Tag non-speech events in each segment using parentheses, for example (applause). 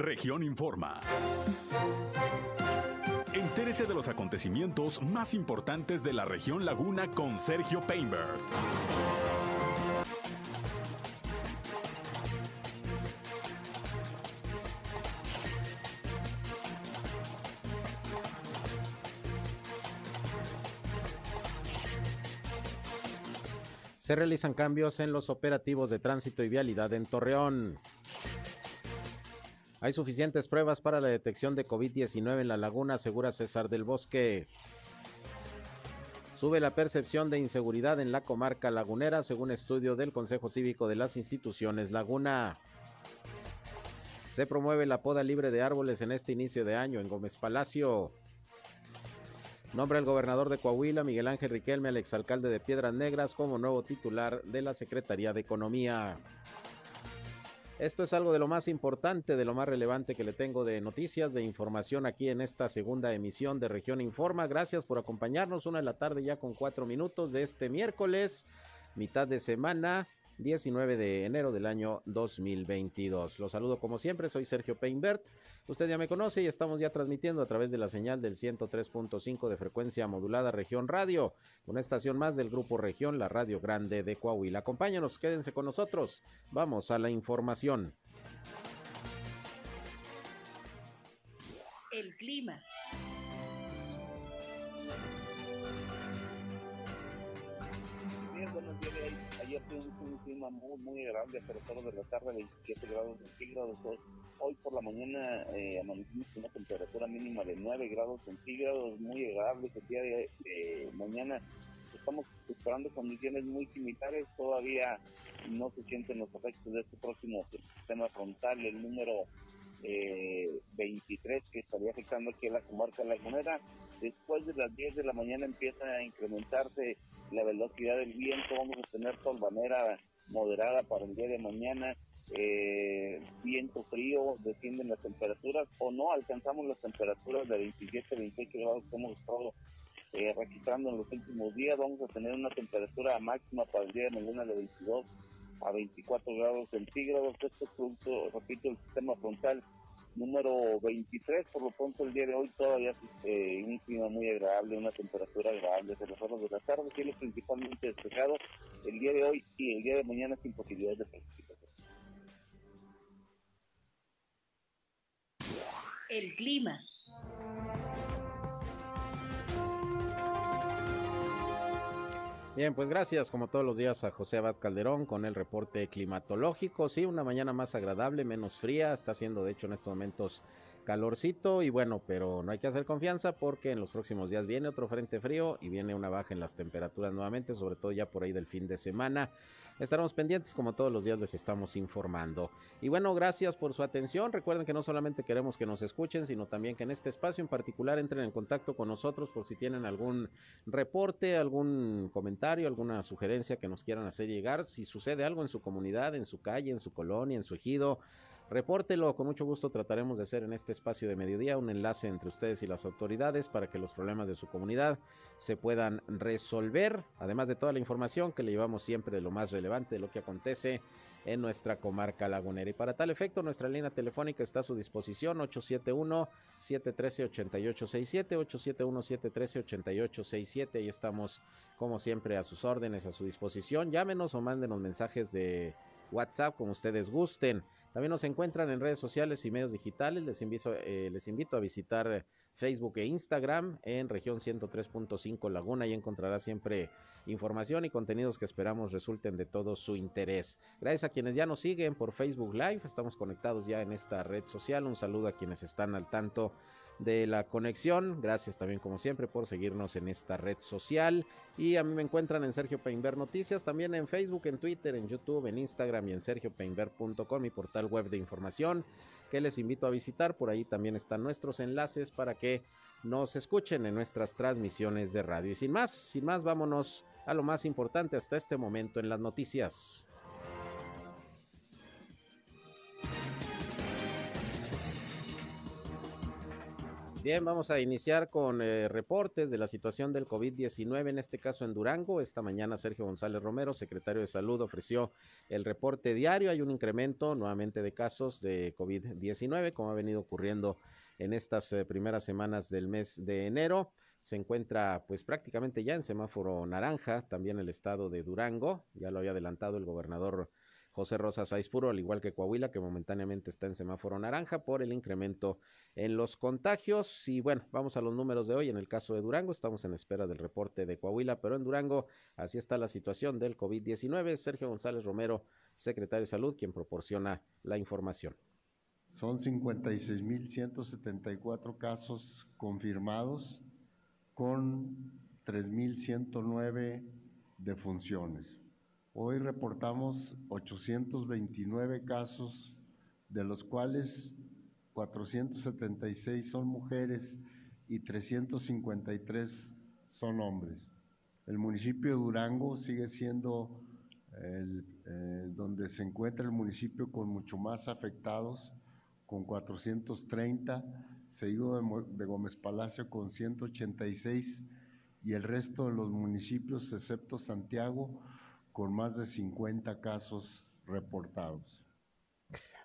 Región Informa. Entérese de los acontecimientos más importantes de la región Laguna con Sergio Painberg. Se realizan cambios en los operativos de tránsito y vialidad en Torreón. Hay suficientes pruebas para la detección de COVID-19 en la laguna, asegura César del Bosque. Sube la percepción de inseguridad en la comarca lagunera, según estudio del Consejo Cívico de las Instituciones Laguna. Se promueve la poda libre de árboles en este inicio de año en Gómez Palacio. Nombra el gobernador de Coahuila, Miguel Ángel Riquelme, al exalcalde de Piedras Negras, como nuevo titular de la Secretaría de Economía. Esto es algo de lo más importante, de lo más relevante que le tengo de noticias, de información aquí en esta segunda emisión de Región Informa. Gracias por acompañarnos. Una de la tarde ya con cuatro minutos de este miércoles, mitad de semana. 19 de enero del año 2022. Los saludo como siempre, soy Sergio Peinbert. Usted ya me conoce y estamos ya transmitiendo a través de la señal del 103.5 de frecuencia modulada Región Radio, una estación más del Grupo Región, la Radio Grande de Coahuila. Acompáñanos, quédense con nosotros. Vamos a la información. El clima. días. Ayer fue un, clima muy, muy agradable, pero solo de la tarde, 27 grados centígrados. Hoy, por la mañana eh, amanecimos con una temperatura mínima de 9 grados centígrados, muy agradable. El día de mañana estamos esperando condiciones muy similares. Todavía no se sienten los efectos de este próximo sistema frontal, el número eh, 23 que estaría afectando aquí a la comarca lagunera. Después de las 10 de la mañana empieza a incrementarse la velocidad del viento, vamos a tener solvanera moderada para el día de mañana, eh, viento frío, descienden las temperaturas o no alcanzamos las temperaturas de 27, 28 grados que hemos estado eh, registrando en los últimos días, vamos a tener una temperatura máxima para el día de mañana de 22 a 24 grados centígrados, esto es producto, repito, el sistema frontal número 23. Por lo pronto, el día de hoy todavía eh, un clima muy agradable, una temperatura agradable desde las horas de la tarde, cielo principalmente despejado el día de hoy y el día de mañana sin posibilidades de precipitación. El clima. Bien, pues gracias como todos los días a José Abad Calderón con el reporte climatológico. Sí, una mañana más agradable, menos fría, está haciendo de hecho en estos momentos calorcito y bueno, pero no hay que hacer confianza porque en los próximos días viene otro frente frío y viene una baja en las temperaturas nuevamente, sobre todo ya por ahí del fin de semana. Estaremos pendientes, como todos los días les estamos informando. Y bueno, gracias por su atención. Recuerden que no solamente queremos que nos escuchen, sino también que en este espacio en particular entren en contacto con nosotros por si tienen algún reporte, algún comentario, alguna sugerencia que nos quieran hacer llegar. Si sucede algo en su comunidad, en su calle, en su colonia, en su ejido, Repórtelo, con mucho gusto trataremos de hacer en este espacio de mediodía un enlace entre ustedes y las autoridades para que los problemas de su comunidad se puedan resolver, además de toda la información que le llevamos siempre de lo más relevante de lo que acontece en nuestra comarca lagunera. Y para tal efecto, nuestra línea telefónica está a su disposición 871-713-8867, 871-713-8867. Ahí estamos, como siempre, a sus órdenes, a su disposición. Llámenos o mándenos mensajes de WhatsApp como ustedes gusten. También nos encuentran en redes sociales y medios digitales. Les invito, eh, les invito a visitar Facebook e Instagram en región 103.5 Laguna y encontrará siempre información y contenidos que esperamos resulten de todo su interés. Gracias a quienes ya nos siguen por Facebook Live. Estamos conectados ya en esta red social. Un saludo a quienes están al tanto de la conexión. Gracias también como siempre por seguirnos en esta red social. Y a mí me encuentran en Sergio Peinber Noticias, también en Facebook, en Twitter, en YouTube, en Instagram y en sergiopeinber.com, mi portal web de información que les invito a visitar. Por ahí también están nuestros enlaces para que nos escuchen en nuestras transmisiones de radio. Y sin más, sin más, vámonos a lo más importante hasta este momento en las noticias. Bien, vamos a iniciar con eh, reportes de la situación del COVID-19, en este caso en Durango. Esta mañana Sergio González Romero, secretario de Salud, ofreció el reporte diario. Hay un incremento nuevamente de casos de COVID-19, como ha venido ocurriendo en estas eh, primeras semanas del mes de enero. Se encuentra pues prácticamente ya en semáforo naranja, también el estado de Durango, ya lo había adelantado el gobernador José Rosa Saizpuro, al igual que Coahuila, que momentáneamente está en semáforo naranja por el incremento en los contagios. Y bueno, vamos a los números de hoy. En el caso de Durango, estamos en espera del reporte de Coahuila, pero en Durango así está la situación del COVID-19. Sergio González Romero, secretario de Salud, quien proporciona la información. Son 56.174 casos confirmados con 3.109 defunciones. Hoy reportamos 829 casos, de los cuales 476 son mujeres y 353 son hombres. El municipio de Durango sigue siendo el, eh, donde se encuentra el municipio con mucho más afectados, con 430, seguido de, de Gómez Palacio con 186 y el resto de los municipios, excepto Santiago, con más de 50 casos reportados.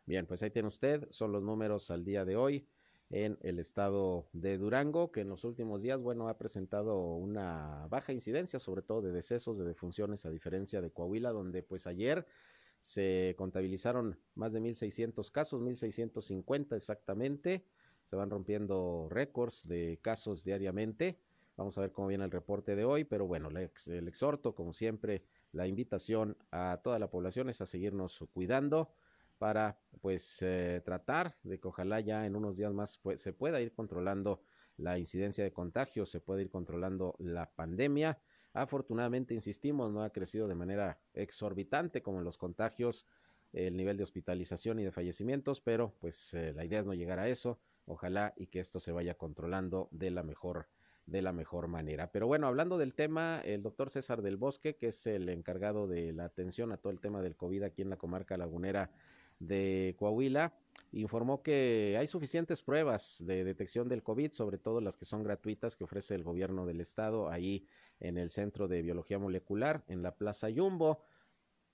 Bien, pues ahí tiene usted, son los números al día de hoy en el estado de Durango, que en los últimos días, bueno, ha presentado una baja incidencia, sobre todo de decesos, de defunciones, a diferencia de Coahuila, donde pues ayer se contabilizaron más de 1.600 casos, 1.650 exactamente, se van rompiendo récords de casos diariamente. Vamos a ver cómo viene el reporte de hoy, pero bueno, el exhorto, como siempre, la invitación a toda la población es a seguirnos cuidando para pues eh, tratar de que ojalá ya en unos días más se pueda ir controlando la incidencia de contagios, se pueda ir controlando la pandemia. Afortunadamente, insistimos, no ha crecido de manera exorbitante como en los contagios el nivel de hospitalización y de fallecimientos, pero pues eh, la idea es no llegar a eso. Ojalá y que esto se vaya controlando de la mejor de la mejor manera. Pero bueno, hablando del tema, el doctor César del Bosque, que es el encargado de la atención a todo el tema del COVID aquí en la comarca lagunera de Coahuila, informó que hay suficientes pruebas de detección del COVID, sobre todo las que son gratuitas que ofrece el gobierno del estado ahí en el Centro de Biología Molecular, en la Plaza Yumbo.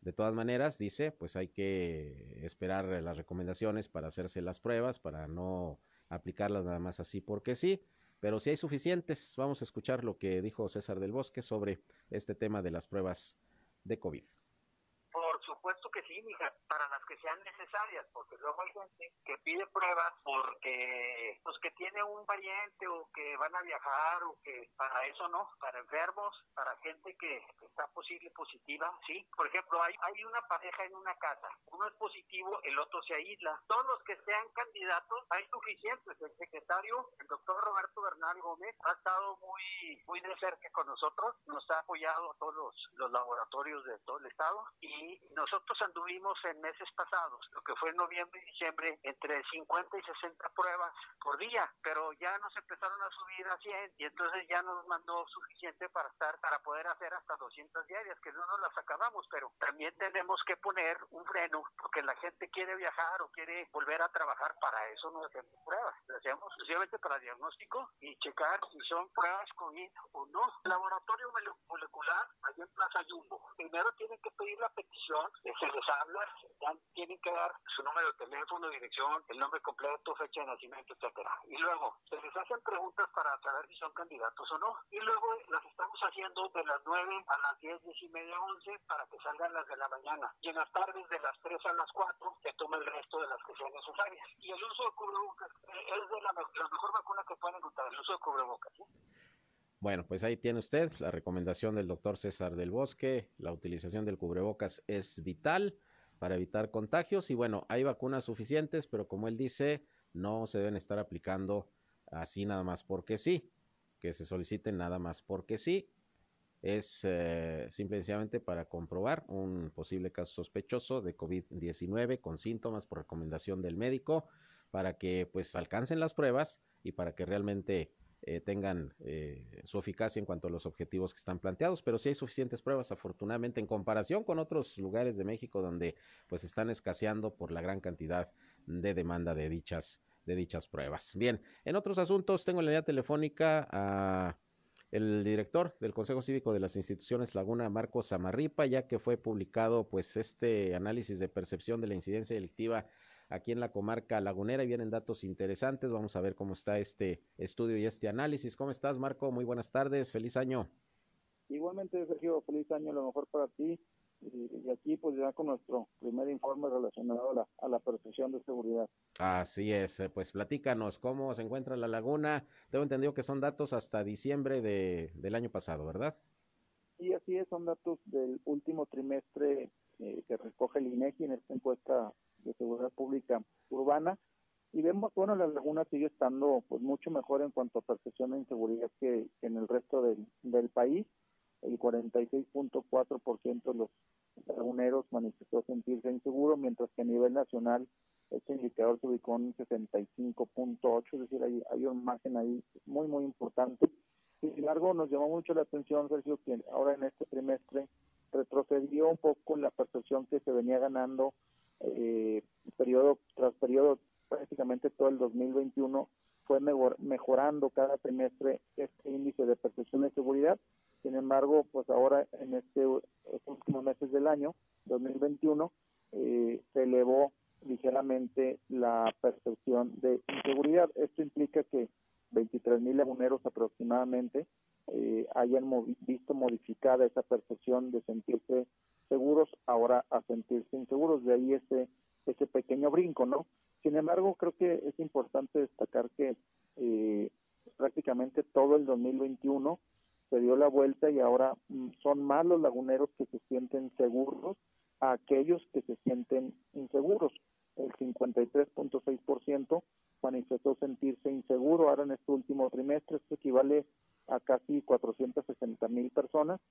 De todas maneras, dice, pues hay que esperar las recomendaciones para hacerse las pruebas, para no aplicarlas nada más así porque sí pero si hay suficientes, vamos a escuchar lo que dijo César del Bosque sobre este tema de las pruebas de COVID supuesto que sí, mija, para las que sean necesarias, porque luego hay gente que pide pruebas porque, pues que tiene un pariente o que van a viajar o que para eso no, para enfermos, para gente que está posible positiva, sí. Por ejemplo, hay, hay una pareja en una casa, uno es positivo, el otro se aísla. Todos los que sean candidatos, hay suficientes. El secretario, el doctor Roberto Bernal Gómez, ha estado muy, muy de cerca con nosotros, nos ha apoyado a todos los, los laboratorios de todo el estado y nosotros anduvimos en meses pasados, lo que fue en noviembre y diciembre, entre 50 y 60 pruebas por día, pero ya nos empezaron a subir a 100 y entonces ya nos mandó suficiente para estar, para poder hacer hasta 200 diarias, que no nos las acabamos, pero también tenemos que poner un freno, porque la gente quiere viajar o quiere volver a trabajar, para eso no hacemos pruebas, lo hacemos exclusivamente para diagnóstico y checar si son pruebas COVID o no. Laboratorio molecular, allá en Plaza Jumbo, primero tienen que pedir la petición se les habla, tienen que dar su número de teléfono, dirección, el nombre completo, fecha de nacimiento, etcétera. Y luego se les hacen preguntas para saber si son candidatos o no. Y luego las estamos haciendo de las 9 a las 10, 10 y media, 11 para que salgan las de la mañana. Y en las tardes de las 3 a las 4 se toma el resto de las que sean necesarias. Y el uso de cubrebocas eh, es de la, mejor vacuna que pueden encontrar, el uso de cubrebocas. Bueno, pues ahí tiene usted la recomendación del doctor César del Bosque. La utilización del cubrebocas es vital para evitar contagios y bueno, hay vacunas suficientes, pero como él dice, no se deben estar aplicando así nada más porque sí, que se soliciten nada más porque sí. Es eh, simplemente para comprobar un posible caso sospechoso de COVID-19 con síntomas por recomendación del médico para que pues alcancen las pruebas y para que realmente eh, tengan eh, su eficacia en cuanto a los objetivos que están planteados, pero sí hay suficientes pruebas, afortunadamente, en comparación con otros lugares de México donde pues están escaseando por la gran cantidad de demanda de dichas de dichas pruebas. Bien, en otros asuntos tengo en la línea telefónica a el director del Consejo Cívico de las Instituciones Laguna, Marcos Zamarripa, ya que fue publicado pues este análisis de percepción de la incidencia delictiva aquí en la comarca lagunera y vienen datos interesantes. Vamos a ver cómo está este estudio y este análisis. ¿Cómo estás, Marco? Muy buenas tardes, feliz año. Igualmente, Sergio, feliz año, lo mejor para ti. Y, aquí pues ya con nuestro primer informe relacionado a la, a la percepción de seguridad. Así es, eh, pues platícanos cómo se encuentra la laguna. Tengo entendido que son datos hasta diciembre de, del año pasado, ¿verdad? Sí, así es, son datos del último trimestre eh, que recoge el INEGI en esta encuesta de seguridad pública urbana. Y vemos, bueno, la laguna sigue estando pues mucho mejor en cuanto a percepción de inseguridad que, en el resto del, del país el 46.4% de los laguneros manifestó sentirse inseguro, mientras que a nivel nacional este indicador se ubicó en 65.8, es decir, hay, hay un margen ahí muy, muy importante. Sin embargo, nos llamó mucho la atención, Sergio, que ahora en este trimestre retrocedió un poco la percepción que se venía ganando eh, periodo tras periodo, prácticamente todo el 2021 fue mejorando cada trimestre este índice de percepción de seguridad sin embargo, pues ahora en este, estos últimos meses del año, 2021, eh, se elevó ligeramente la percepción de inseguridad. Esto implica que 23 mil laguneros aproximadamente eh, hayan visto modificada esa percepción de sentirse seguros ahora a sentirse inseguros. De ahí ese, ese pequeño brinco, ¿no? Sin embargo, creo que es importante destacar que eh, prácticamente todo el 2021 se dio la vuelta y ahora mm, son más los laguneros que se sienten seguros a aquellos que se sienten inseguros. El 53.6% manifestó sentirse inseguro ahora en este último trimestre, esto equivale a casi 460 mil personas,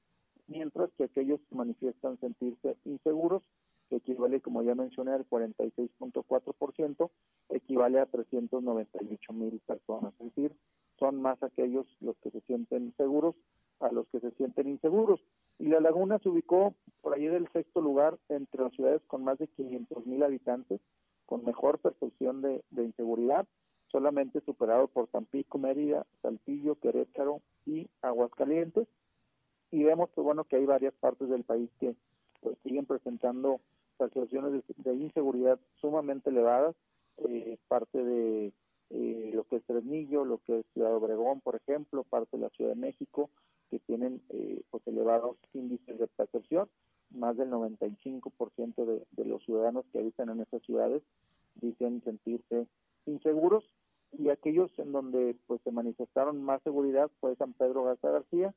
mientras que aquellos que manifiestan sentirse inseguros, que equivale, como ya mencioné, al 46.4%, equivale a 398 mil personas. Es decir, son más aquellos los que se sienten seguros a los que se sienten inseguros. Y La Laguna se ubicó por allí del sexto lugar entre las ciudades con más de 500 mil habitantes, con mejor percepción de, inseguridad, solamente superado por Tampico, Mérida, Saltillo, Querétaro y Aguascalientes. Y vemos pues, bueno, que hay varias partes del país que pues, siguen presentando percepciones de, inseguridad sumamente elevadas, eh, parte de eh, lo que es Fresnillo, lo que es Ciudad Obregón, por ejemplo, parte de la Ciudad de México, que tienen eh, pues elevados índices de percepción. Más del 95% de, de los ciudadanos que habitan en esas ciudades dicen sentirse inseguros y aquellos en donde pues se manifestaron más seguridad fue San Pedro Garza García,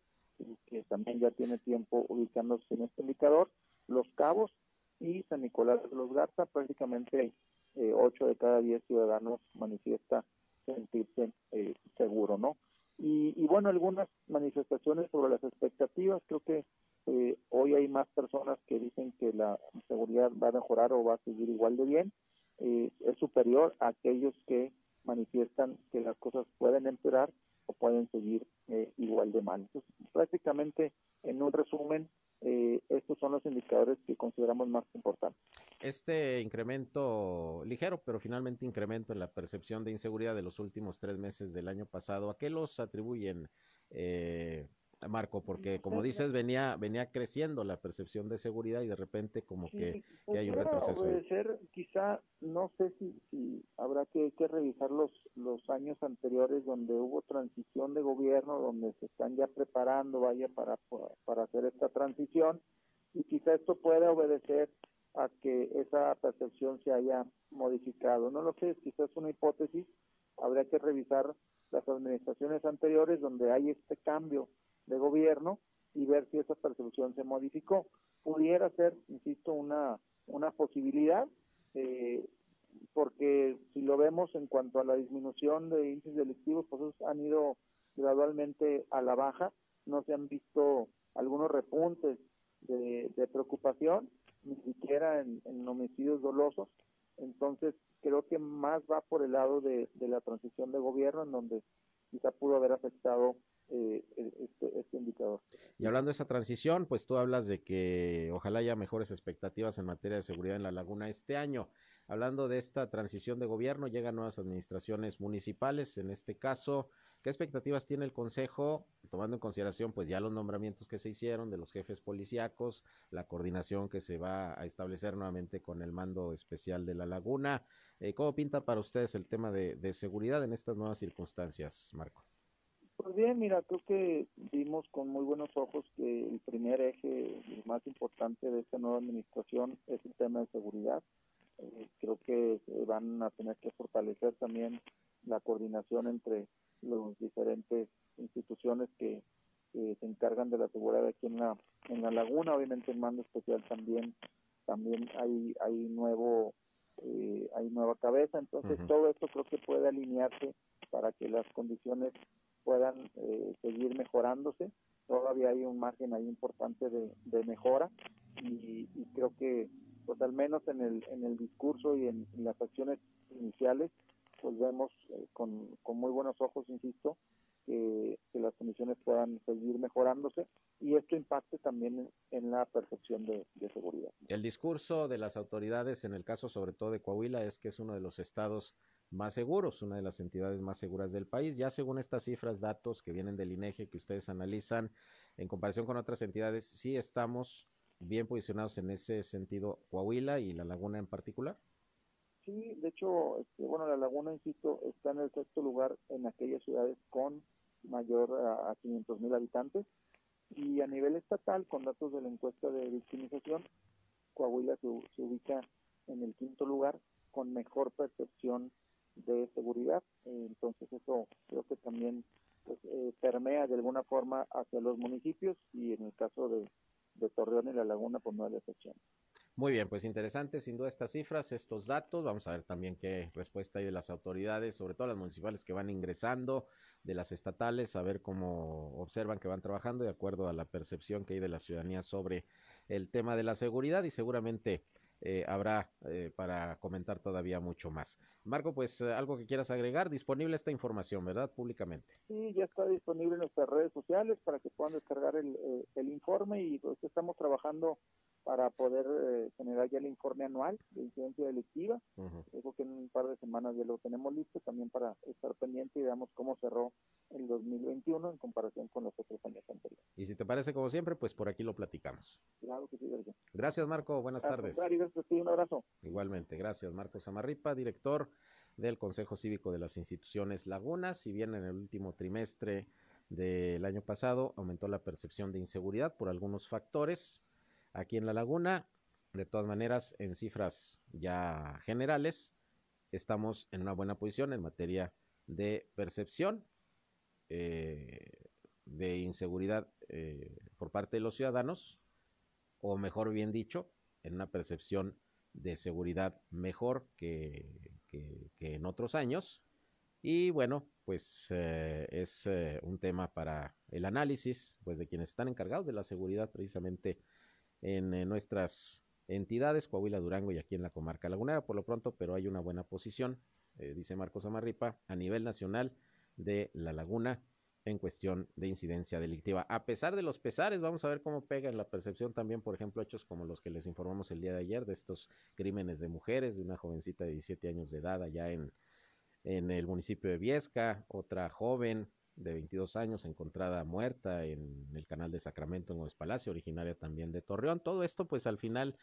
que también ya tiene tiempo ubicándose en este indicador, Los Cabos y San Nicolás de los Garza, prácticamente eh, 8 de cada 10 ciudadanos manifiesta sentirse eh, seguro, ¿no? Y, bueno, algunas manifestaciones sobre las expectativas, creo que eh, hoy hay más personas que dicen que la seguridad va a mejorar o va a seguir igual de bien, eh, es superior a aquellos que manifiestan que las cosas pueden empeorar o pueden seguir eh, igual de mal. Entonces, prácticamente, en un resumen, eh, estos son los indicadores que consideramos más importantes. Este incremento ligero, pero finalmente incremento en la percepción de inseguridad de los últimos tres meses del año pasado, ¿a qué los atribuyen? Eh, Marco, porque como dices, venía venía creciendo la percepción de seguridad y de repente como que, hay un retroceso. Puede ser, quizá, no sé si, si habrá que, que, revisar los, los años anteriores donde hubo transición de gobierno, donde se están ya preparando, vaya, para, para hacer esta transición, y quizá esto pueda obedecer a que esa percepción se haya modificado. No lo sé, quizás es una hipótesis, habría que revisar las administraciones anteriores donde hay este cambio de gobierno y ver si esa percepción se modificó. Pudiera ser, insisto, una, una posibilidad, eh, porque si lo vemos en cuanto a la disminución de índices delictivos, pues han ido gradualmente a la baja, no se han visto algunos repuntes de, preocupación, ni siquiera en, homicidios dolosos, entonces creo que más va por el lado de, de la transición de gobierno, en donde quizá pudo haber afectado eh, este, este, indicador. Y hablando de esa transición, pues tú hablas de que ojalá haya mejores expectativas en materia de seguridad en la laguna este año. hablando de esta transición de gobierno, llegan nuevas administraciones municipales, en este caso, ¿qué expectativas tiene el Consejo, tomando en consideración pues ya los nombramientos que se hicieron de los jefes policíacos, la coordinación que se va a establecer nuevamente con el mando especial de la laguna? Eh, ¿Cómo pinta para ustedes el tema de, de seguridad en estas nuevas circunstancias, Marco? Pues bien, mira, creo que vimos con muy buenos ojos que el primer eje, el más importante de esta nueva administración es el tema de seguridad. Eh, creo que van a tener que fortalecer también la coordinación entre las diferentes instituciones que, se encargan de la seguridad aquí en la en la laguna obviamente el mando especial también también hay hay nuevo eh, hay nueva cabeza entonces todo esto creo que puede alinearse para que las condiciones puedan eh, seguir mejorándose todavía hay un margen ahí importante de, mejora y, creo que pues al menos en el, en el discurso y en, las acciones iniciales, pues vemos eh, con, con, muy buenos ojos, insisto, que, las condiciones puedan seguir mejorándose y esto impacte también en, la percepción de, seguridad. El discurso de las autoridades, en el caso sobre todo de Coahuila, es que es uno de los estados más seguros, una de las entidades más seguras del país. Ya según estas cifras, datos que vienen del INEGE que ustedes analizan, en comparación con otras entidades, sí estamos bien posicionados en ese sentido Coahuila y la laguna en particular? Sí, de hecho, este, bueno, la laguna, insisto, está en el sexto lugar en aquellas ciudades con mayor a, 500 mil habitantes y a nivel estatal, con datos de la encuesta de victimización, Coahuila se, ubica en el quinto lugar con mejor percepción de seguridad. entonces eso creo que también pues, eh, permea de alguna forma hacia los municipios y en el caso de, de Torreón y la Laguna, pues no hay excepción. Muy bien, pues interesante sin duda estas cifras, estos datos. Vamos a ver también qué respuesta hay de las autoridades, sobre todo las municipales que van ingresando, de las estatales, a ver cómo observan que van trabajando de acuerdo a la percepción que hay de la ciudadanía sobre el tema de la seguridad y seguramente eh, habrá eh, para comentar todavía mucho más. Marco, pues eh, algo que quieras agregar, disponible esta información, ¿verdad? Públicamente. Sí, ya está disponible en nuestras redes sociales para que puedan descargar el, el informe y pues estamos trabajando para poder eh, generar ya el informe anual de incidencia delictiva. Creo que en un par de semanas ya lo tenemos listo también para estar pendiente y veamos cómo cerró el 2021 en comparación con los otros años anteriores. Y si te parece como siempre, pues por aquí lo platicamos. Claro que sí, Gracias, Marco. Buenas tardes. Gracias, un abrazo. Igualmente, gracias, Marco Samarripa, director del Consejo Cívico de las Instituciones Lagunas. Si bien en el último trimestre del año pasado aumentó la percepción de inseguridad por algunos factores, aquí en la laguna. De todas maneras, en cifras ya generales, estamos en una buena posición en materia de percepción eh, de inseguridad eh, por parte de los ciudadanos, o mejor bien dicho, en una percepción de seguridad mejor que, en otros años. Y bueno, pues eh, es un tema para el análisis, pues de quienes están encargados de la seguridad precisamente en, nuestras entidades, Coahuila, Durango y aquí en la comarca lagunera, por lo pronto, pero hay una buena posición, eh, dice Marcos Amarripa, a nivel nacional de la laguna en cuestión de incidencia delictiva. A pesar de los pesares, vamos a ver cómo pega en la percepción también, por ejemplo, hechos como los que les informamos el día de ayer de estos crímenes de mujeres, de una jovencita de 17 años de edad allá en, en el municipio de Viesca, otra joven de 22 años, encontrada muerta en el canal de Sacramento en Gómez Palacio, originaria también de Torreón. Todo esto, pues al final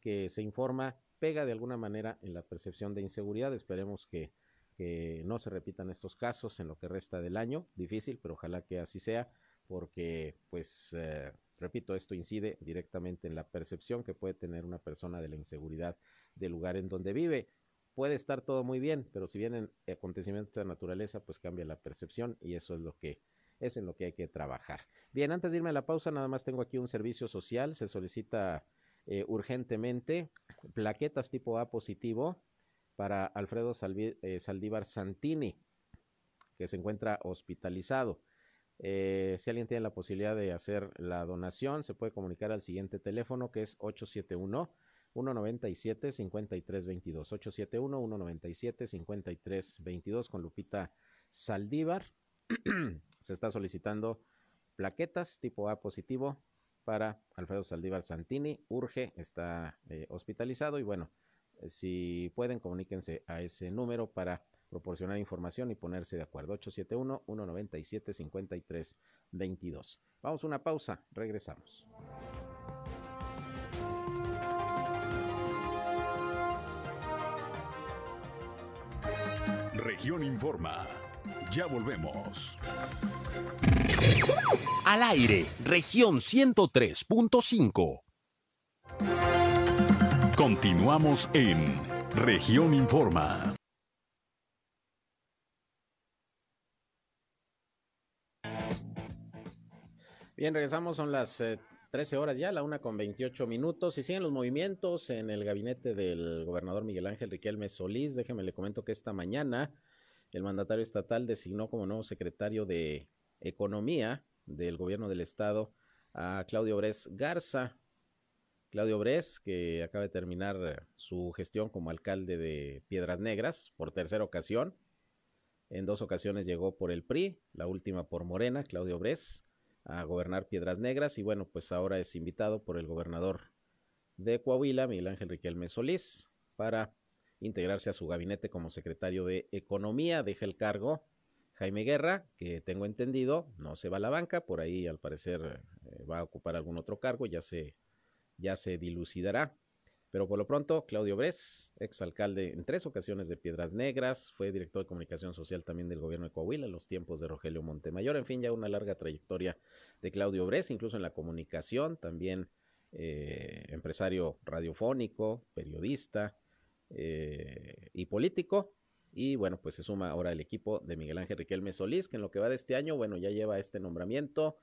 que se informa, pega de alguna manera en la percepción de inseguridad. Esperemos que, que no se repitan estos casos en lo que resta del año. Difícil, pero ojalá que así sea, porque, pues, eh, repito, esto incide directamente en la percepción que puede tener una persona de la inseguridad del lugar en donde vive puede estar todo muy bien, pero si vienen acontecimientos de naturaleza, pues cambia la percepción y eso es lo que es en lo que hay que trabajar. Bien, antes de irme a la pausa, nada más tengo aquí un servicio social, se solicita eh, urgentemente plaquetas tipo A positivo para Alfredo eh, Saldívar Santini, que se encuentra hospitalizado. Eh, si alguien tiene la posibilidad de hacer la donación, se puede comunicar al siguiente teléfono que es 871 197 5322 871 197 5322 con Lupita Saldívar. (clears throat) Se está solicitando plaquetas tipo A positivo para Alfredo Saldívar Santini. Urge, está eh, hospitalizado y bueno, si pueden, comuníquense a ese número para proporcionar información y ponerse de acuerdo. 871-197-5322. Vamos a una pausa, regresamos. Región Informa. Ya volvemos. Al aire, región 103.5. Continuamos en región Informa. Bien, regresamos, son las 13 eh, horas ya, la una con 28 minutos, y siguen los movimientos en el gabinete del gobernador Miguel Ángel Riquelme Solís. Déjeme le comento que esta mañana el mandatario estatal designó como nuevo secretario de Economía del gobierno del estado a Claudio Bres Garza. Claudio Bres, que acaba de terminar su gestión como alcalde de Piedras Negras por tercera ocasión. En dos ocasiones llegó por el PRI, la última por Morena, Claudio Bres a gobernar Piedras Negras y bueno, pues ahora es invitado por el gobernador de Coahuila, Miguel Ángel Riquelme Solís, para integrarse a su gabinete como secretario de Economía. Deja el cargo Jaime Guerra, que tengo entendido, no se va a la banca, por ahí al parecer eh, va a ocupar algún otro cargo, ya se, ya se dilucidará. Pero por lo pronto, Claudio Bres, exalcalde en tres ocasiones de Piedras Negras, fue director de comunicación social también del gobierno de Coahuila en los tiempos de Rogelio Montemayor. En fin, ya una larga trayectoria de Claudio Bres, incluso en la comunicación, también eh, empresario radiofónico, periodista eh, y político. Y bueno, pues se suma ahora el equipo de Miguel Ángel Riquelme Solís, que en lo que va de este año, bueno, ya lleva este nombramiento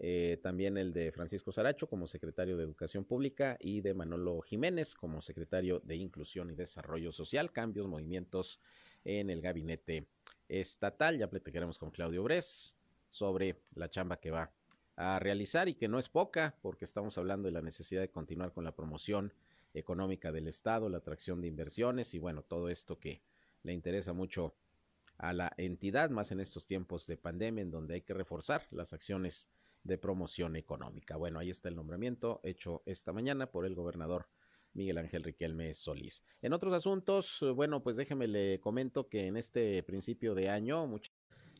eh, también el de Francisco Saracho como secretario de Educación Pública y de Manolo Jiménez como secretario de Inclusión y Desarrollo Social, cambios, movimientos en el gabinete estatal. Ya platicaremos con Claudio Bres sobre la chamba que va a realizar y que no es poca porque estamos hablando de la necesidad de continuar con la promoción económica del Estado, la atracción de inversiones y bueno, todo esto que le interesa mucho a la entidad, más en estos tiempos de pandemia en donde hay que reforzar las acciones de promoción económica. Bueno, ahí está el nombramiento hecho esta mañana por el gobernador Miguel Ángel Riquelme Solís. En otros asuntos, bueno, pues déjeme le comento que en este principio de año,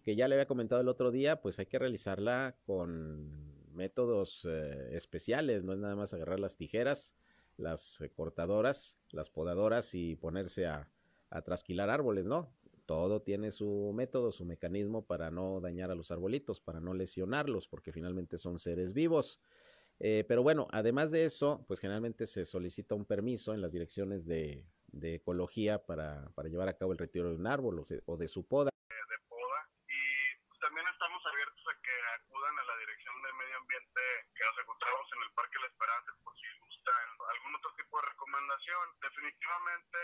que ya le había comentado el otro día, pues hay que realizarla con métodos eh, especiales, no es nada más agarrar las tijeras, las eh, cortadoras, las podadoras y ponerse a trasquilar árboles, ¿no? Todo tiene su método, su mecanismo para no dañar a los arbolitos, para no lesionarlos, porque finalmente son seres vivos. Eh, pero bueno, además de eso, pues generalmente se solicita un permiso en las direcciones de, ecología para, llevar a cabo el retiro de un árbol o, de su poda. De poda. Y pues, también estamos abiertos a que acudan a la dirección de medio ambiente que nos encontramos en el Parque La Esperanza por si gustan algún otro tipo de recomendación. Definitivamente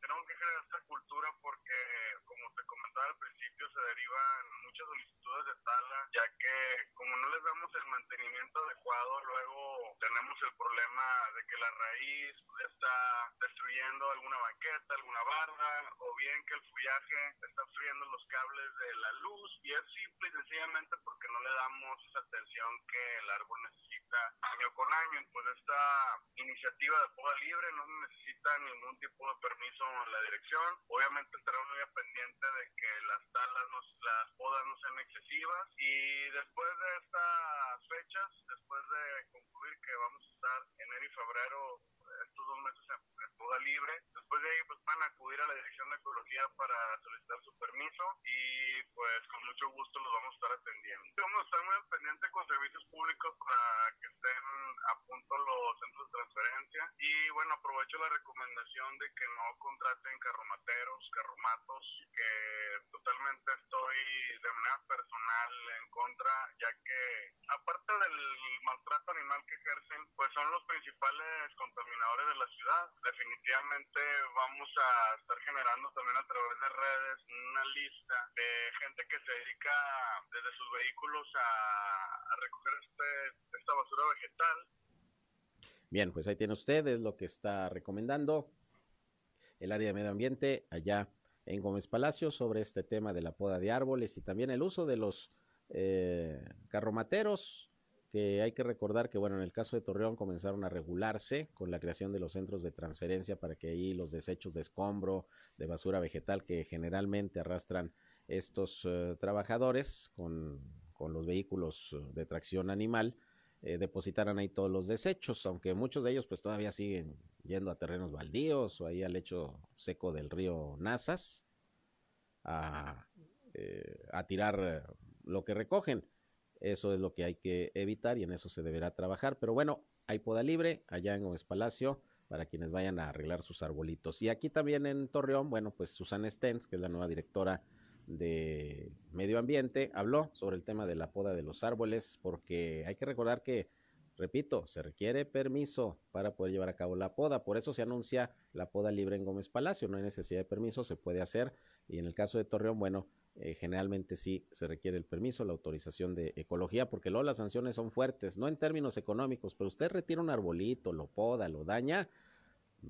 tenemos que generar esta cultura porque, como te comentaba al principio, se derivan muchas solicitudes de tala, ya que como no les damos el mantenimiento adecuado, luego tenemos el problema de que la raíz está destruyendo alguna banqueta, alguna barra, bien que el follaje está destruyendo los cables de la luz, y es simple y sencillamente porque no le damos esa atención que el árbol necesita año con año. Pues esta iniciativa de poda libre no necesita ningún tipo de permiso en la dirección. Obviamente estaremos muy pendiente de que las talas, no, las podas no sean excesivas y después de estas fechas, después de concluir que vamos a estar enero y febrero estos dos meses en, poda libre. Después de ahí pues van a acudir a la Dirección de Ecología para solicitar su permiso y pues con mucho gusto los vamos a estar atendiendo. Vamos a estar muy pendientes con servicios públicos para que estén a punto los centros de transferencia y bueno, aprovecho la recomendación de que no contraten carromateros, carromatos, que totalmente estoy de manera personal en contra, ya que aparte del maltrato animal que ejercen, pues son los principales de la ciudad. Definitivamente vamos a estar generando también a través de redes una lista de gente que se dedica desde sus vehículos a, recoger este, esta basura vegetal. Bien, pues ahí tiene usted, es lo que está recomendando el área de medio ambiente allá en Gómez Palacio sobre este tema de la poda de árboles y también el uso de los eh, carromateros hay que recordar que, bueno, en el caso de Torreón comenzaron a regularse con la creación de los centros de transferencia para que ahí los desechos de escombro, de basura vegetal que generalmente arrastran estos eh, trabajadores con, con, los vehículos eh, de tracción animal, eh, depositaran ahí todos los desechos, aunque muchos de ellos pues todavía siguen yendo a terrenos baldíos o ahí al lecho seco del río Nazas a, a tirar lo que recogen. Eso es lo que hay que evitar y en eso se deberá trabajar. Pero bueno, hay poda libre allá en Gómez Palacio para quienes vayan a arreglar sus arbolitos. Y aquí también en Torreón, bueno, pues Susana Stens, que es la nueva directora de Medio Ambiente, habló sobre el tema de la poda de los árboles, porque hay que recordar que, repito, se requiere permiso para poder llevar a cabo la poda. Por eso se anuncia la poda libre en Gómez Palacio. No hay necesidad de permiso, se puede hacer. Y en el caso de Torreón, bueno, eh, generalmente sí se requiere el permiso, la autorización de ecología, porque luego las sanciones son fuertes, no en términos económicos, pero usted retira un arbolito, lo poda, lo daña,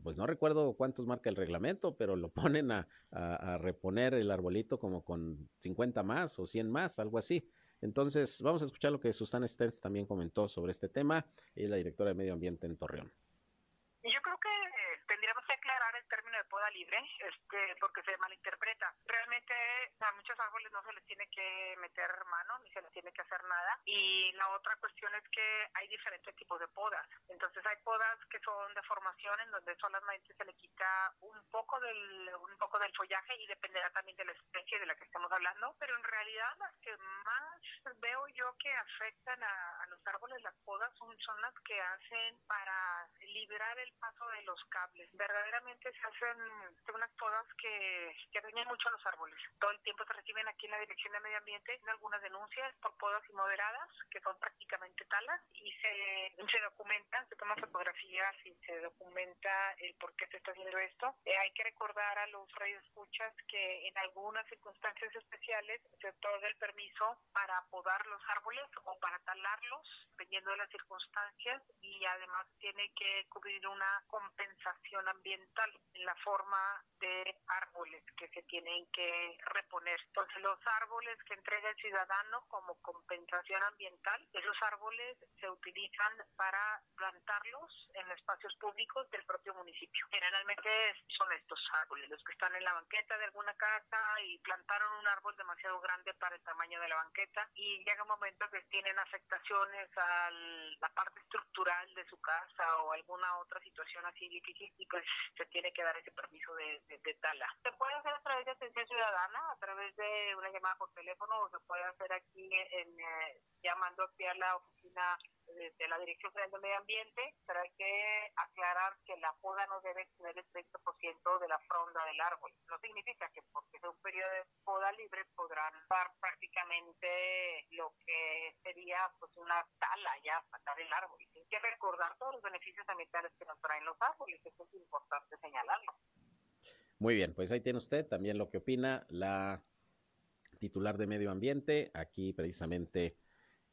pues no recuerdo cuántos marca el reglamento, pero lo (laughs) ponen a, a, reponer el arbolito como con 50 más o 100 más, algo así. Entonces, vamos a escuchar lo que Susana Stens también comentó sobre este tema. Ella es la directora de Medio Ambiente en Torreón. Yo creo que tendríamos que aclarar el término de poda este, porque se malinterpreta. Realmente a muchos árboles no se les tiene que meter mano ni se les tiene que hacer nada. Y la otra cuestión es que hay diferentes tipos de podas. Entonces hay podas que son de formación en donde solamente se le quita un poco del un poco del follaje y dependerá también de la especie de la que estamos hablando. Pero en realidad las que más veo yo que afectan a, a los árboles las podas son, son las que hacen para liberar el paso de los cables. Verdaderamente se hacen unas podas que, que dañan mucho a los árboles. Todo el tiempo se reciben aquí en la Dirección de Medio Ambiente algunas denuncias por podas inmoderadas, que son prácticamente talas, y se, se documentan, se toman fotografías y se documenta el por qué se está haciendo esto. Eh, hay que recordar a los escuchas que en algunas circunstancias especiales se otorga el permiso para podar los árboles o para talarlos, dependiendo de las circunstancias, y además tiene que cubrir una compensación ambiental en la forma de árboles que se tienen que reponer. Entonces, los árboles que entrega el ciudadano como compensación ambiental, esos árboles se utilizan para plantarlos en espacios públicos del propio municipio. Generalmente son estos árboles, los que están en la banqueta de alguna casa y plantaron un árbol demasiado grande para el tamaño de la banqueta y llega un momento que tienen afectaciones a la parte estructural de su casa o alguna otra situación así difícil y pues se tiene que dar ese permiso de, tala. Se puede hacer a través de atención ciudadana, a través de una llamada por teléfono o se puede hacer aquí en, eh, llamando aquí a la oficina de, la Dirección Federal de Medio Ambiente, pero hay que aclarar que la poda no debe exceder el 30% de la fronda del árbol. No significa que porque sea un periodo de poda libre podrán dar prácticamente lo que sería pues una tala ya, matar el árbol. Hay que recordar todos los beneficios ambientales que nos traen los árboles, eso es importante señalarlo. Muy bien, pues ahí tiene usted también lo que opina la titular de Medio Ambiente, aquí precisamente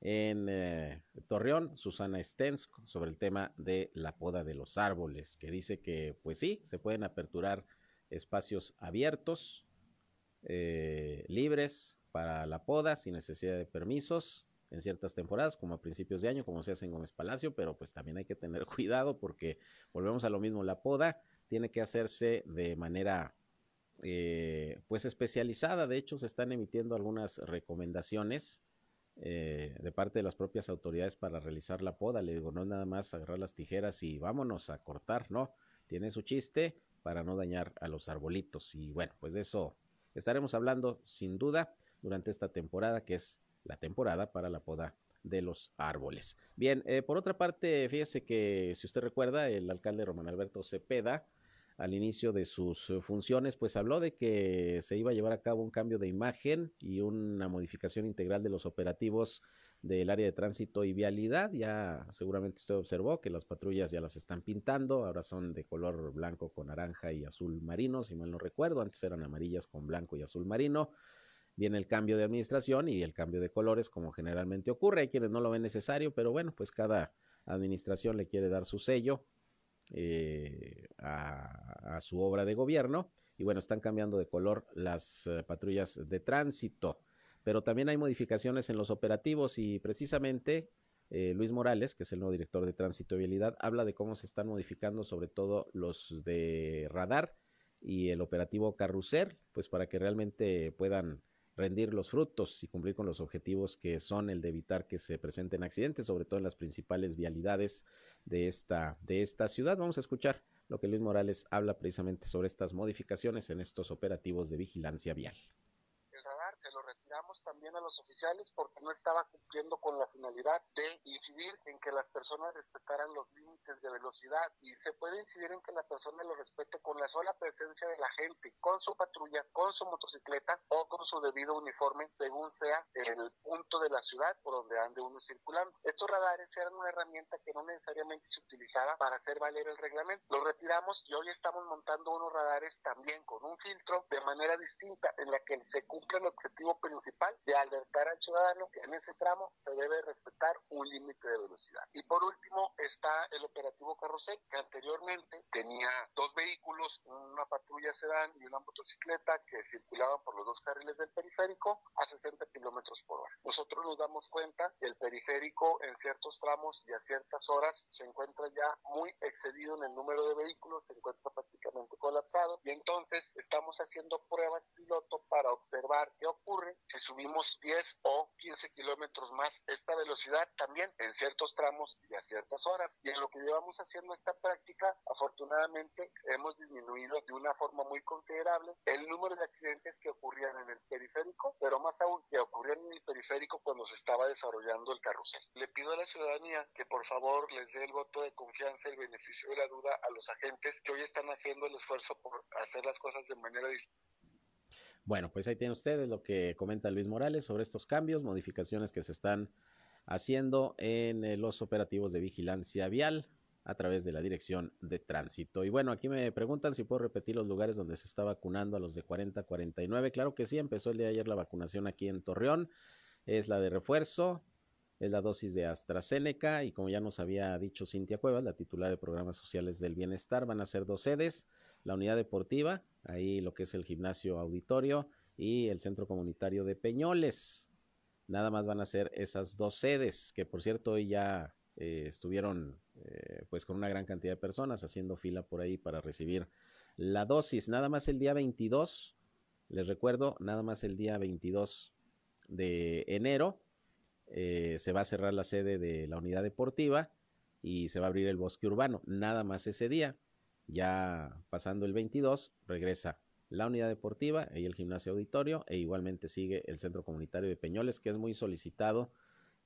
en eh, Torreón, Susana Stens, sobre el tema de la poda de los árboles, que dice que, pues sí, se pueden aperturar espacios abiertos, eh, libres para la poda, sin necesidad de permisos, en ciertas temporadas, como a principios de año, como se hace en Gómez Palacio, pero pues también hay que tener (laughs) cuidado porque volvemos a lo mismo, la poda tiene que hacerse de manera eh, pues especializada, de hecho se están emitiendo algunas recomendaciones eh, de parte de las propias autoridades para realizar la poda. Le digo, no es nada más agarrar las tijeras y vámonos a cortar, no. Tiene su chiste para no dañar a los arbolitos. Y bueno, pues de eso estaremos hablando sin duda durante esta temporada, que es la temporada para la poda de los árboles. Bien, eh, por otra parte, fíjese que si usted recuerda, el alcalde Román Alberto Cepeda al inicio de sus eh, funciones, pues habló de que se iba a llevar a cabo un cambio de imagen y una modificación integral de los operativos del área de tránsito y vialidad. Ya seguramente usted observó que las patrullas ya las están pintando, ahora son de color blanco con naranja y azul marino, si mal no recuerdo, antes eran amarillas con blanco y azul marino. Viene el cambio de administración y el cambio de colores como generalmente ocurre. Hay quienes no lo ven necesario, pero bueno, pues cada administración le quiere dar su sello eh, a, su obra de gobierno. Y bueno, están cambiando de color las eh, patrullas de tránsito. Pero también hay modificaciones en los operativos y precisamente eh, Luis Morales, que es el nuevo director de Tránsito y Vialidad, habla de cómo se están modificando sobre todo los de radar y el operativo Carrusel, pues para que realmente puedan rendir los frutos y cumplir con los objetivos que son el de evitar que se presenten accidentes, sobre todo en las principales vialidades de esta, de esta ciudad. Vamos a escuchar lo que Luis Morales habla precisamente sobre estas modificaciones en estos operativos de vigilancia vial se lo retiramos también a los oficiales porque no estaba cumpliendo con la finalidad de incidir en que las personas respetaran los límites de velocidad y se puede incidir en que la persona lo respete con la sola presencia de la gente, con su patrulla, con su motocicleta o con su debido uniforme según sea el punto de la ciudad por donde ande uno circulando. Estos radares eran una herramienta que no necesariamente se utilizaba para hacer valer el reglamento. Los retiramos y hoy estamos montando unos radares también con un filtro de manera distinta en la que se cumple el objetivo principal de alertar al ciudadano que en ese tramo se debe respetar un límite de velocidad. Y por último está el operativo Carrusel, que anteriormente tenía dos vehículos, una patrulla sedán y una motocicleta que circulaban por los dos carriles del periférico a 60 kilómetros por hora. Nosotros nos damos cuenta que el periférico en ciertos tramos y a ciertas horas se encuentra ya muy excedido en el número de vehículos, se encuentra prácticamente colapsado y entonces estamos haciendo pruebas piloto para observar qué ocurre si subimos 10 o 15 kilómetros más esta velocidad también en ciertos tramos y a ciertas horas. Y en lo que llevamos haciendo esta práctica, afortunadamente hemos disminuido de una forma muy considerable el número de accidentes que ocurrían en el periférico, pero más aún que ocurrían en el periférico cuando se estaba desarrollando el carrusel. Le pido a la ciudadanía que por favor les dé el voto de confianza y beneficio de la duda a los agentes que hoy están haciendo el esfuerzo por hacer las cosas de manera distinta bueno, pues ahí tienen ustedes lo que comenta Luis Morales sobre estos cambios, modificaciones que se están haciendo en eh, los operativos de vigilancia vial a través de la Dirección de Tránsito. Y bueno, aquí me preguntan si puedo repetir los lugares donde se está vacunando a los de 40 a 49. Claro que sí, empezó el día de ayer la vacunación aquí en Torreón. Es la de refuerzo, es la dosis de AstraZeneca y como ya nos había dicho Cintia Cuevas, la titular de Programas Sociales del Bienestar, van a ser dos sedes la unidad deportiva, ahí lo que es el gimnasio auditorio y el centro comunitario de Peñoles. Nada más van a ser esas dos sedes, que por cierto hoy ya eh, estuvieron eh, pues con una gran cantidad de personas haciendo fila por ahí para recibir la dosis. Nada más el día 22, les recuerdo, nada más el día 22 de enero eh, se va a cerrar la sede de la unidad deportiva y se va a abrir el bosque urbano. Nada más ese día. Ya pasando el 22, regresa la unidad deportiva y el gimnasio auditorio e igualmente sigue el centro comunitario de Peñoles que es muy solicitado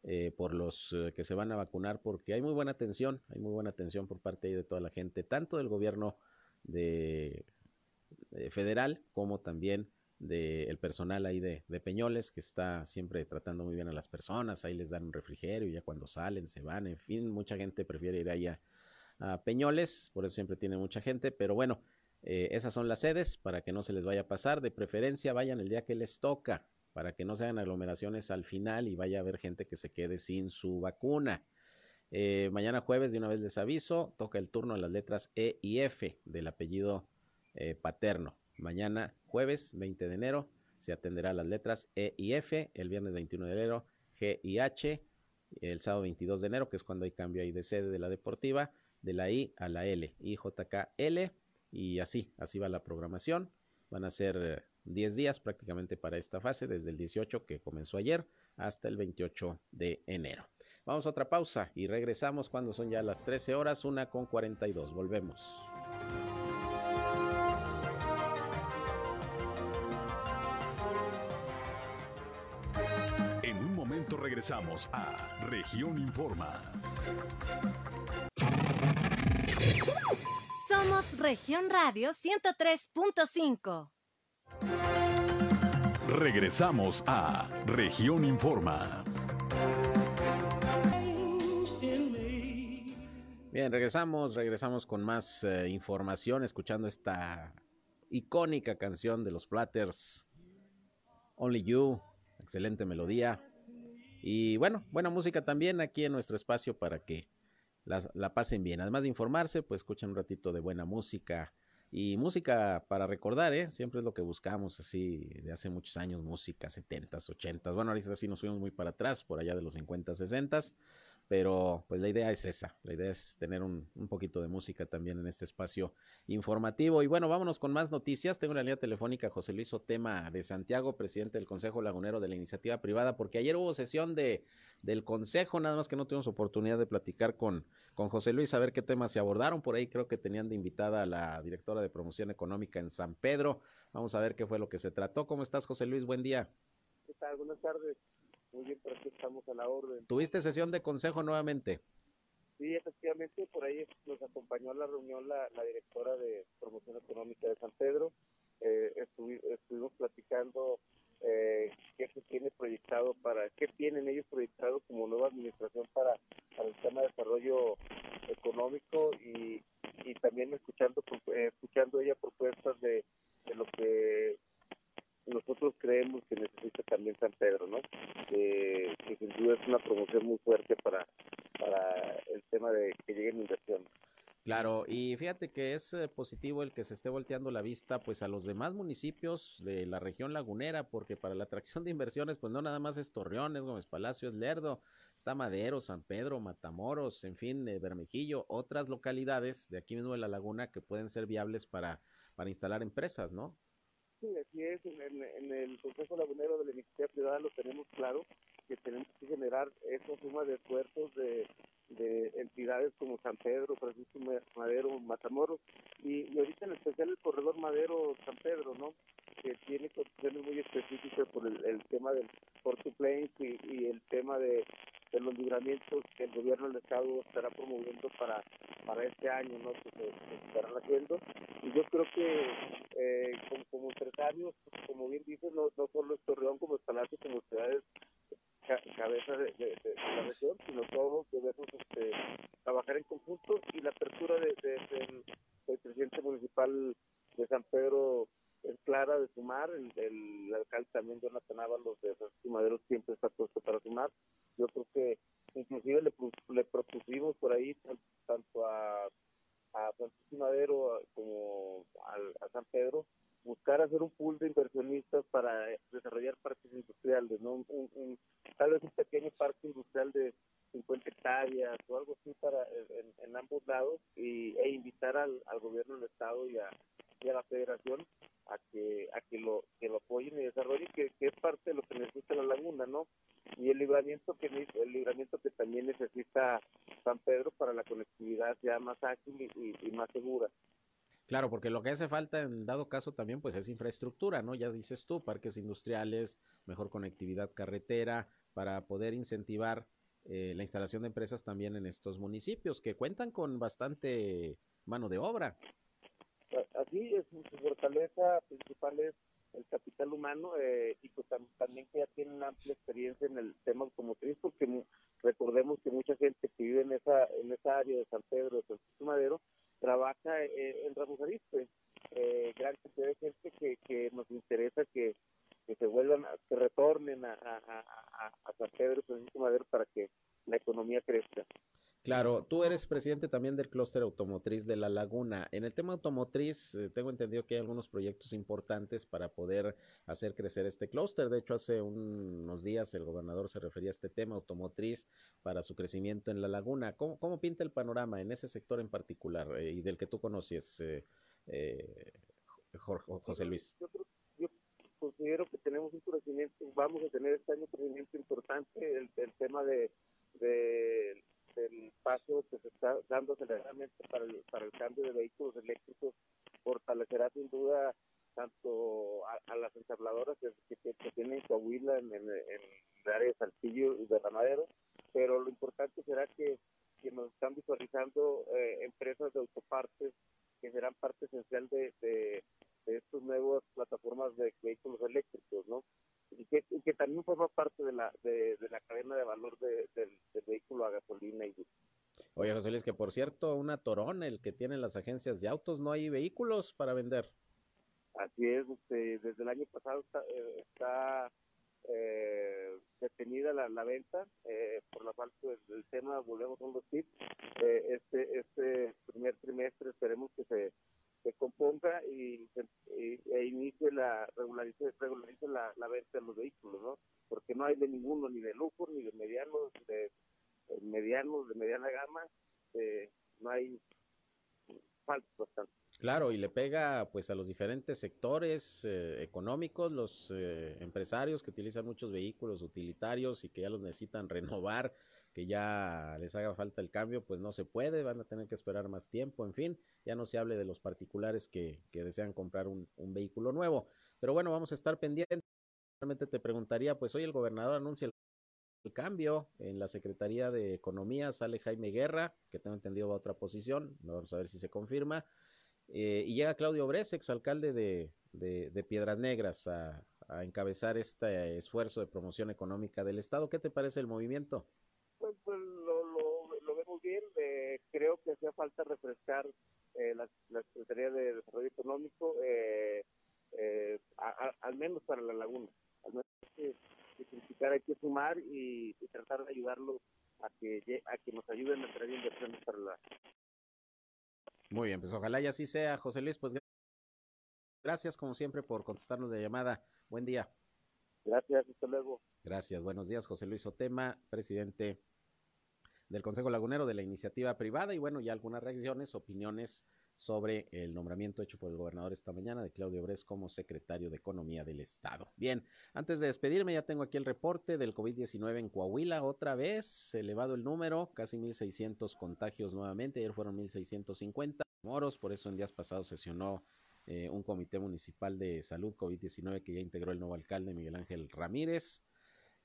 eh, por los eh, que se van a vacunar porque hay muy buena atención, hay muy buena atención por parte de toda la gente, tanto del gobierno de, federal como también del personal ahí de, de, Peñoles que está siempre tratando muy bien a las personas, ahí les dan un refrigerio, ya cuando salen se van, en fin, mucha gente prefiere ir allá a Peñoles, por eso siempre tiene mucha gente, pero bueno, eh, esas son las sedes para que no se les vaya a pasar, de preferencia vayan el día que les toca, para que no se hagan aglomeraciones al final y vaya a haber gente que se quede sin su vacuna. Eh, mañana jueves, de una vez les aviso, toca el turno a las letras E y F del apellido eh, paterno. Mañana jueves 20 de enero se atenderá las letras E y F, el viernes 21 de enero G y H, el sábado 22 de enero, que es cuando hay cambio ahí de sede de la deportiva, de la I a la L, IJKL, y así, así va la programación. Van a ser 10 días prácticamente para esta fase, desde el 18 que comenzó ayer hasta el 28 de enero. Vamos a otra pausa y regresamos cuando son ya las 13 horas, una con 42. Volvemos. En un momento regresamos a Región Informa. Somos Región Radio 103.5. Regresamos a Región Informa. Bien, regresamos, regresamos con más eh, información, escuchando esta icónica canción de los Platters, Only You, excelente melodía. Y bueno, buena música también aquí en nuestro espacio para que la, pasen bien. Además de informarse, pues escuchen un ratito de buena música. Y música para recordar, ¿eh? Siempre es lo que buscamos, así, de hace muchos años, música 70s, 80s. Bueno, ahorita sí nos fuimos muy para atrás, por allá de los 50 60s. Pero pues la idea es esa, la idea es tener un, un, poquito de música también en este espacio informativo. Y bueno, vámonos con más noticias. Tengo la línea telefónica José Luis Otema de Santiago, presidente del Consejo Lagunero de la Iniciativa Privada, porque ayer hubo sesión de, del Consejo, nada más que no tuvimos oportunidad de platicar con, con José Luis, a ver qué temas se abordaron. Por ahí creo que tenían de invitada a la directora de promoción económica en San Pedro. Vamos a ver qué fue lo que se trató. ¿Cómo estás, José Luis? Buen día. ¿Qué tal? Buenas tardes. Aquí estamos a la orden. ¿Tuviste sesión de consejo nuevamente? Sí, efectivamente, por ahí nos acompañó a la reunión la, la directora de promoción económica de San Pedro. Eh, estuvimos platicando eh, qué se tiene proyectado para, qué tienen ellos proyectado como nueva administración para, para el tema de desarrollo económico y, y también escuchando eh, escuchando ella propuestas de, de lo que nosotros creemos que necesita también San Pedro, ¿no? Que sin duda es una promoción muy fuerte para, para el tema de que lleguen inversiones. Claro, y fíjate que es eh, positivo el que se esté volteando la vista pues a los demás municipios de la región lagunera, porque para la atracción de inversiones pues no nada más es Torreón, es Gómez Palacio, es Lerdo, está Madero, San Pedro, Matamoros, en fin, eh, Bermejillo, otras localidades de aquí mismo de la laguna que pueden ser viables para, para instalar empresas, ¿no? Sí, así es, en, el Consejo Lagunero de la Iniciativa Privada lo tenemos claro, que tenemos que generar esa suma de esfuerzos de, de entidades como San Pedro, Francisco Madero, Matamoros, y, ahorita en especial el corredor Madero-San Pedro, ¿no? que tiene condiciones muy específicas por el, tema del Port Plains y, y el tema de, de los libramientos que el gobierno del estado estará promoviendo para para este año no que se, estarán haciendo. Y yo creo que eh, como, como empresarios como bien dices no, no solo es Torreón como Palacio como ciudades cabeza de, la región sino todos debemos este, trabajar en conjunto. Y la apertura de, del, presidente municipal de San Pedro clara de sumar, el, el alcalde también Jonathan Ábalos de Francisco Madero siempre está puesto para sumar, yo creo que inclusive le, le propusimos por ahí tanto a, a Francisco Madero como al, a San Pedro buscar hacer un pool de inversionistas para desarrollar parques industriales, ¿no? Un, un, tal vez un pequeño parque industrial de 50 hectáreas o algo así para en, ambos lados y, e invitar al, al gobierno del estado y a, y a la federación a que a que lo que lo apoyen y desarrollen que, que, es parte de lo que necesita la laguna no y el libramiento que el libramiento que también necesita San Pedro para la conectividad ya más ágil y, y, y más segura Claro, porque lo que hace falta en dado caso también pues es infraestructura, ¿no? Ya dices tú, parques industriales, mejor conectividad carretera, para poder incentivar eh, la instalación de empresas también en estos municipios que cuentan con bastante mano de obra. Así es, su fortaleza principal es el capital humano eh, y pues también que ya tienen amplia experiencia en el tema automotriz porque recordemos que mucha gente que vive en esa en esa área de San Pedro, de Francisco Madero, trabaja eh, en Ramos Arizpe. Eh, gran cantidad de gente que, que nos interesa que, que se vuelvan, que retornen a, a, a, a San Pedro, Francisco Madero para que la economía crezca. Claro, tú eres presidente también del clúster automotriz de La Laguna. En el tema automotriz, eh, tengo entendido que hay algunos proyectos importantes para poder hacer crecer este clúster. De hecho, hace un, unos días el gobernador se refería a este tema automotriz para su crecimiento en La Laguna. ¿Cómo, cómo pinta el panorama en ese sector en particular eh, y del que tú conoces, eh, eh Jorge, José Luis? Yo, yo, considero que tenemos un crecimiento, vamos a tener este año un crecimiento importante. El, tema de, de el paso que se está dando aceleradamente para el, para el cambio de vehículos eléctricos fortalecerá sin duda tanto a, las ensambladoras que, que, tienen Coahuila en, en, en, el área de Saltillo y de Ramadero, pero lo importante será que, que nos están visualizando eh, empresas de autopartes que serán parte esencial de, de, de estas nuevas plataformas de vehículos eléctricos, ¿no? y que, y que también forma parte de la, de, de la cadena de valor de, del, del vehículo a gasolina y Oye, José Luis, que por cierto, una Torón, el que tienen las agencias de autos, no hay vehículos para vender. Así es, este, desde el año pasado está, eh, está eh, detenida la, la venta eh, por la falta del, del, tema, volvemos a los tips. Eh, este, este primer trimestre esperemos que se se componga y, e inicie la regularice, regularice la, venta de los vehículos, ¿no? Porque no hay de ninguno, ni de lujo, ni de mediano, de, medianos, de mediana gama, no hay falta bastante. Claro, y le pega pues a los diferentes sectores eh, económicos, los eh, empresarios que utilizan muchos vehículos utilitarios y que ya los necesitan (laughs) renovar, que ya les haga falta el cambio, pues no se puede, van a tener que esperar más tiempo, en fin, ya no se hable de los particulares que, que desean comprar un, vehículo nuevo. Pero bueno, vamos a estar pendientes. Realmente te preguntaría, pues hoy el gobernador anuncia el cambio en la Secretaría de Economía, sale Jaime Guerra, que tengo entendido va a otra posición, vamos a ver si se confirma, eh, y llega Claudio Bres, exalcalde de, de, Piedras Negras, a, encabezar este esfuerzo de promoción económica del Estado. ¿Qué te parece el movimiento? Lo, lo, vemos bien. Eh, creo que hacía falta refrescar eh, la, Secretaría de Desarrollo Económico, al menos para la laguna. Al menos que, criticar hay que sumar y, tratar de ayudarlos a que, a que nos ayuden a traer inversiones para la muy bien, pues ojalá y así sea, José Luis. Pues gracias como siempre por contestarnos de llamada. Buen día. Gracias, hasta luego. Gracias, buenos días, José Luis Otema, presidente del Consejo Lagunero de la Iniciativa Privada. Y bueno, ya algunas reacciones, opiniones sobre el nombramiento hecho por el gobernador esta mañana de Claudio Bres como secretario de Economía del Estado. Bien, antes de despedirme, ya tengo aquí el reporte del COVID-19 en Coahuila. Otra vez, elevado el número, casi 1.600 contagios nuevamente. Ayer fueron 1.650 moros, por eso en días pasados sesionó eh, un comité municipal de salud COVID-19 que ya integró el nuevo alcalde Miguel Ángel Ramírez.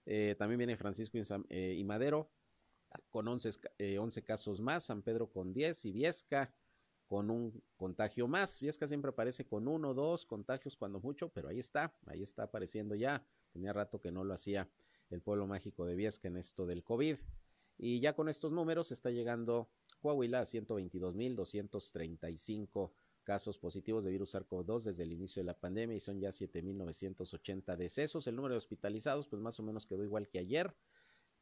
Eh, también viene Francisco eh, y Madero con 11, 11 casos más, San Pedro con 10 y Viesca con un contagio más. Viesca siempre aparece con uno o dos contagios cuando mucho, pero ahí está, ahí está apareciendo ya. Tenía rato que no lo hacía el pueblo mágico de Viesca en esto del COVID. Y ya con estos números está llegando Coahuila a 122.235 casos positivos de virus SARS-CoV-2 desde el inicio de la pandemia y son ya 7.980 decesos. El número de hospitalizados pues más o menos quedó igual que ayer,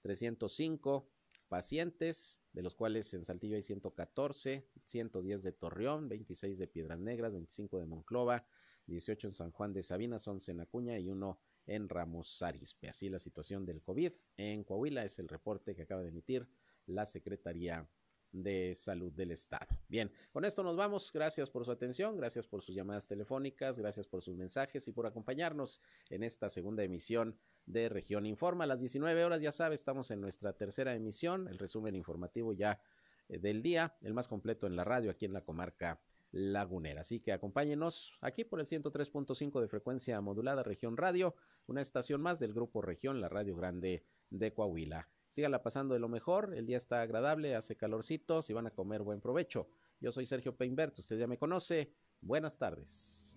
305 pacientes, de los cuales en Saltillo hay 114, 110 de Torreón, 26 de Piedras Negras, 25 de Monclova, 18 en San Juan de Sabinas, 11 en Acuña y uno en Ramos Arizpe. Así la situación del COVID en Coahuila es el reporte que acaba de emitir la Secretaría de Salud del Estado. Bien, con esto nos vamos. Gracias por su atención, gracias por sus llamadas telefónicas, gracias por sus mensajes y por acompañarnos en esta segunda emisión de Región Informa. A las 19 horas, ya sabe, estamos en nuestra tercera emisión, el resumen informativo ya eh, del día, el más completo en la radio aquí en la comarca lagunera. Así que acompáñenos aquí por el 103.5 de frecuencia modulada Región Radio, una estación más del grupo Región, la Radio Grande de Coahuila. Síganla pasando de lo mejor, el día está agradable, hace calorcito, si van a comer buen provecho. Yo soy Sergio Peinbert, usted ya me conoce. Buenas tardes.